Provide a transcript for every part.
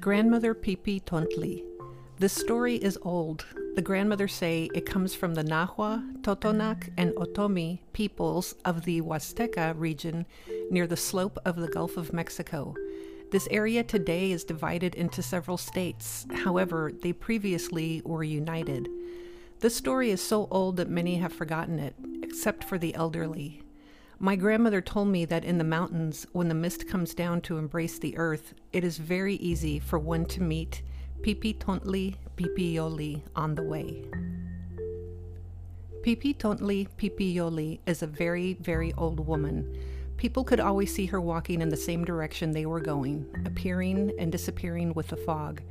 Grandmother Pipitontli. This story is old. The grandmothers say it comes from the Nahua, Totonac, and Otomi peoples of the Huasteca region near the slope of the Gulf of Mexico. This area today is divided into several states. However, they previously were united. This story is so old that many have forgotten it, except for the elderly. My grandmother told me that in the mountains, when the mist comes down to embrace the earth, it is very easy for one to meet Pipitontli Pipioli on the way. Pipitontli Pipioli is a very, very old woman. People could always see her walking in the same direction they were going, appearing and disappearing with the fog.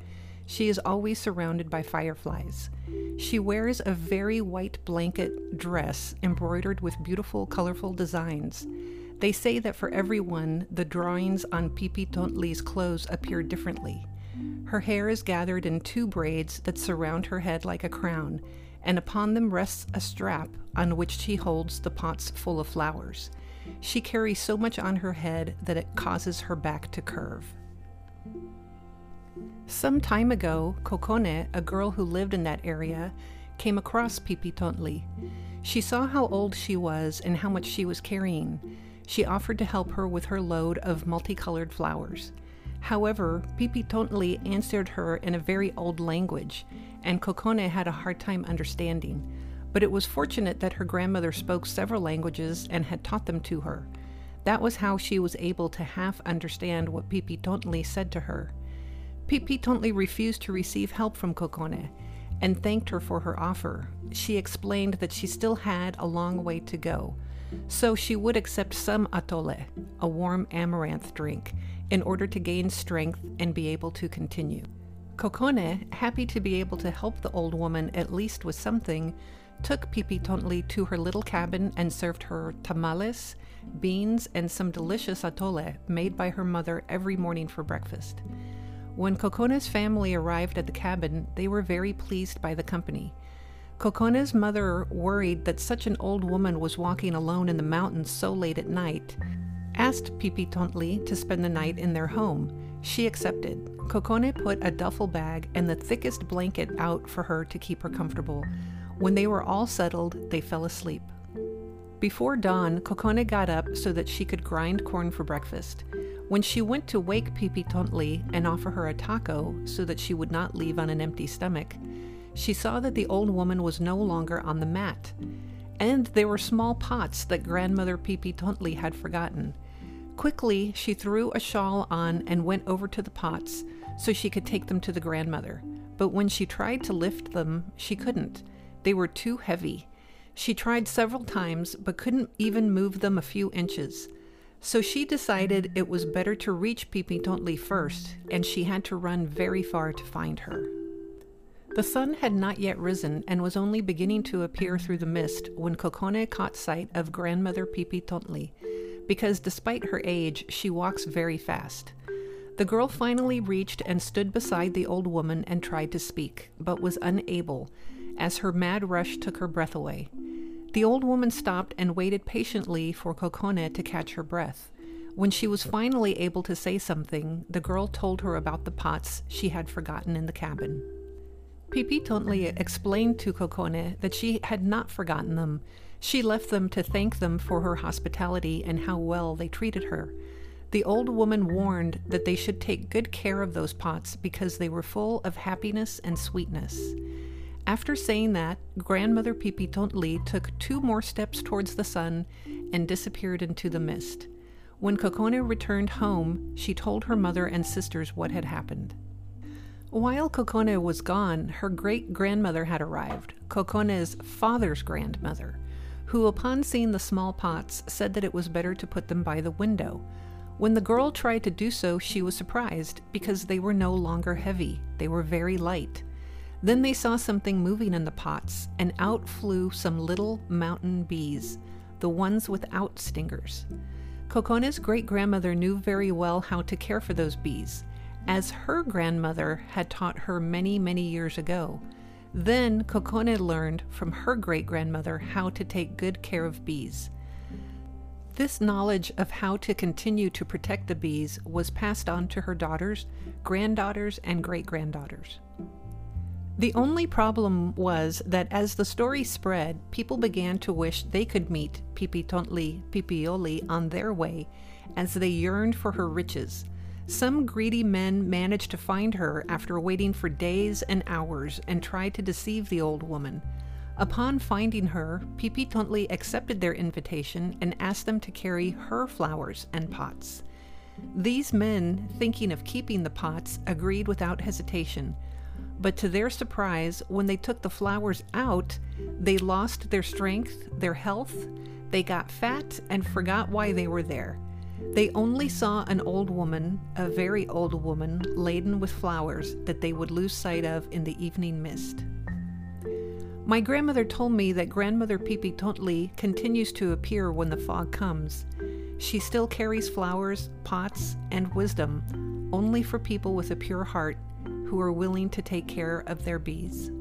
She is always surrounded by fireflies. She wears a very white blanket dress embroidered with beautiful, colorful designs. They say that for everyone, the drawings on Pipitontli's clothes appear differently. Her hair is gathered in two braids that surround her head like a crown, and upon them rests a strap on which she holds the pots full of flowers. She carries so much on her head that it causes her back to curve. Some time ago, Kokone, a girl who lived in that area, came across Pipitontli. She saw how old she was and how much she was carrying. She offered to help her with her load of multicolored flowers. However, Pipitontli answered her in a very old language, and Kokone had a hard time understanding. But it was fortunate that her grandmother spoke several languages and had taught them to her. That was how she was able to half understand what Pipitontli said to her. Pipitontli refused to receive help from Kokone and thanked her for her offer. She explained that she still had a long way to go, so she would accept some atole, a warm amaranth drink, in order to gain strength and be able to continue. Kokone, happy to be able to help the old woman at least with something, took Pipitontli to her little cabin and served her tamales, beans, and some delicious atole made by her mother every morning for breakfast. When Kokone's family arrived at the cabin, they were very pleased by the company. Kokone's mother worried that such an old woman was walking alone in the mountains so late at night, asked Pipitontli to spend the night in their home. She accepted. Kokone put a duffel bag and the thickest blanket out for her to keep her comfortable. When they were all settled, they fell asleep. Before dawn, Kokone got up so that she could grind corn for breakfast. When she went to wake Pipitontli and offer her a taco so that she would not leave on an empty stomach, she saw that the old woman was no longer on the mat, and there were small pots that grandmother Pipitontli had forgotten. Quickly, she threw a shawl on and went over to the pots so she could take them to the grandmother. But when she tried to lift them, she couldn't. They were too heavy. She tried several times, but couldn't even move them a few inches. So she decided it was better to reach Pipitontli first, and she had to run very far to find her. The sun had not yet risen and was only beginning to appear through the mist when Kokone caught sight of grandmother Pipitontli, because despite her age, she walks very fast. The girl finally reached and stood beside the old woman and tried to speak, but was unable, as her mad rush took her breath away. The old woman stopped and waited patiently for Kokone to catch her breath. When she was finally able to say something, the girl told her about the pots she had forgotten in the cabin. Pipitontli explained to Kokone that she had not forgotten them. She left them to thank them for her hospitality and how well they treated her. The old woman warned that they should take good care of those pots because they were full of happiness and sweetness. After saying that, grandmother Pipitontli took two more steps towards the sun and disappeared into the mist. When Kokone returned home, she told her mother and sisters what had happened. While Kokone was gone, her great grandmother had arrived, Kokone's father's grandmother, who, upon seeing the small pots, said that it was better to put them by the window. When the girl tried to do so, she was surprised because they were no longer heavy, they were very light. Then they saw something moving in the pots, and out flew some little mountain bees, the ones without stingers. Kokone's great grandmother knew very well how to care for those bees, as her grandmother had taught her many, many years ago. Then Kokone learned from her great grandmother how to take good care of bees. This knowledge of how to continue to protect the bees was passed on to her daughters, granddaughters, and great granddaughters. The only problem was that as the story spread, people began to wish they could meet Pipitontli Pipioli on their way, as they yearned for her riches. Some greedy men managed to find her after waiting for days and hours and tried to deceive the old woman. Upon finding her, Pipitontli accepted their invitation and asked them to carry her flowers and pots. These men, thinking of keeping the pots, agreed without hesitation. But to their surprise, when they took the flowers out, they lost their strength, their health, they got fat, and forgot why they were there. They only saw an old woman, a very old woman, laden with flowers that they would lose sight of in the evening mist. My grandmother told me that Grandmother Pipitontli continues to appear when the fog comes. She still carries flowers, pots, and wisdom, only for people with a pure heart who are willing to take care of their bees.